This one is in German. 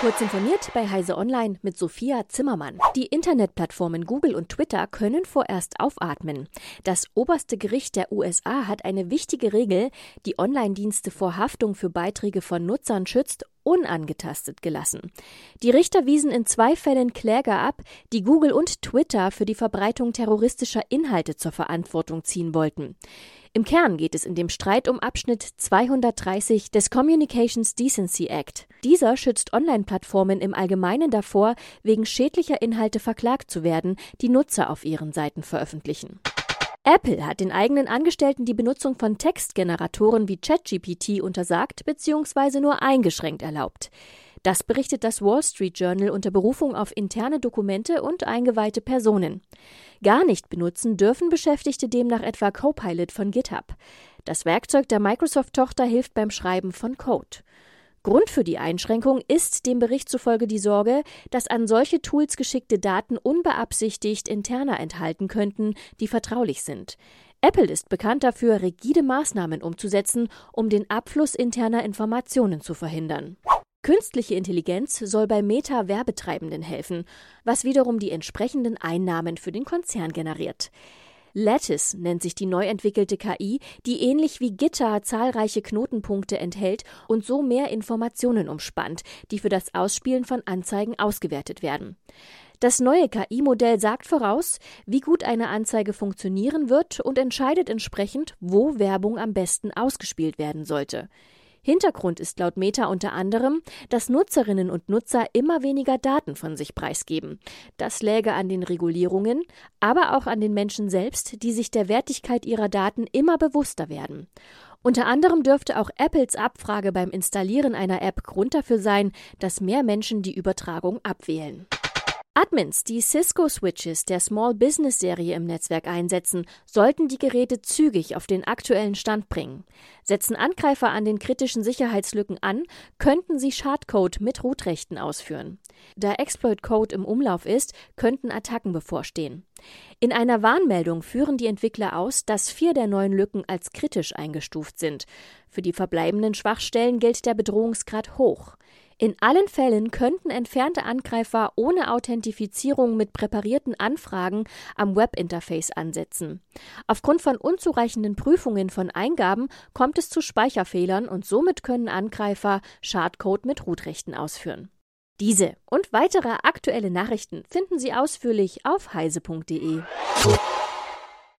Kurz informiert bei Heise Online mit Sophia Zimmermann. Die Internetplattformen Google und Twitter können vorerst aufatmen. Das oberste Gericht der USA hat eine wichtige Regel, die Online-Dienste vor Haftung für Beiträge von Nutzern schützt unangetastet gelassen. Die Richter wiesen in zwei Fällen Kläger ab, die Google und Twitter für die Verbreitung terroristischer Inhalte zur Verantwortung ziehen wollten. Im Kern geht es in dem Streit um Abschnitt 230 des Communications Decency Act. Dieser schützt Online-Plattformen im Allgemeinen davor, wegen schädlicher Inhalte verklagt zu werden, die Nutzer auf ihren Seiten veröffentlichen. Apple hat den eigenen Angestellten die Benutzung von Textgeneratoren wie ChatGPT untersagt bzw. nur eingeschränkt erlaubt. Das berichtet das Wall Street Journal unter Berufung auf interne Dokumente und eingeweihte Personen. Gar nicht benutzen dürfen Beschäftigte demnach etwa Copilot von GitHub. Das Werkzeug der Microsoft-Tochter hilft beim Schreiben von Code. Grund für die Einschränkung ist dem Bericht zufolge die Sorge, dass an solche Tools geschickte Daten unbeabsichtigt interner enthalten könnten, die vertraulich sind. Apple ist bekannt dafür, rigide Maßnahmen umzusetzen, um den Abfluss interner Informationen zu verhindern. Künstliche Intelligenz soll bei Meta-Werbetreibenden helfen, was wiederum die entsprechenden Einnahmen für den Konzern generiert. Lattice nennt sich die neu entwickelte KI, die ähnlich wie Gitter zahlreiche Knotenpunkte enthält und so mehr Informationen umspannt, die für das Ausspielen von Anzeigen ausgewertet werden. Das neue KI-Modell sagt voraus, wie gut eine Anzeige funktionieren wird und entscheidet entsprechend, wo Werbung am besten ausgespielt werden sollte. Hintergrund ist laut Meta unter anderem, dass Nutzerinnen und Nutzer immer weniger Daten von sich preisgeben. Das läge an den Regulierungen, aber auch an den Menschen selbst, die sich der Wertigkeit ihrer Daten immer bewusster werden. Unter anderem dürfte auch Apples Abfrage beim Installieren einer App Grund dafür sein, dass mehr Menschen die Übertragung abwählen. Admins, die Cisco-Switches der Small Business Serie im Netzwerk einsetzen, sollten die Geräte zügig auf den aktuellen Stand bringen. Setzen Angreifer an den kritischen Sicherheitslücken an, könnten sie Schadcode mit Rootrechten ausführen. Da Exploit-Code im Umlauf ist, könnten Attacken bevorstehen. In einer Warnmeldung führen die Entwickler aus, dass vier der neuen Lücken als kritisch eingestuft sind. Für die verbleibenden Schwachstellen gilt der Bedrohungsgrad hoch. In allen Fällen könnten entfernte Angreifer ohne Authentifizierung mit präparierten Anfragen am Webinterface ansetzen. Aufgrund von unzureichenden Prüfungen von Eingaben kommt es zu Speicherfehlern und somit können Angreifer Schadcode mit Rootrechten ausführen. Diese und weitere aktuelle Nachrichten finden Sie ausführlich auf heise.de.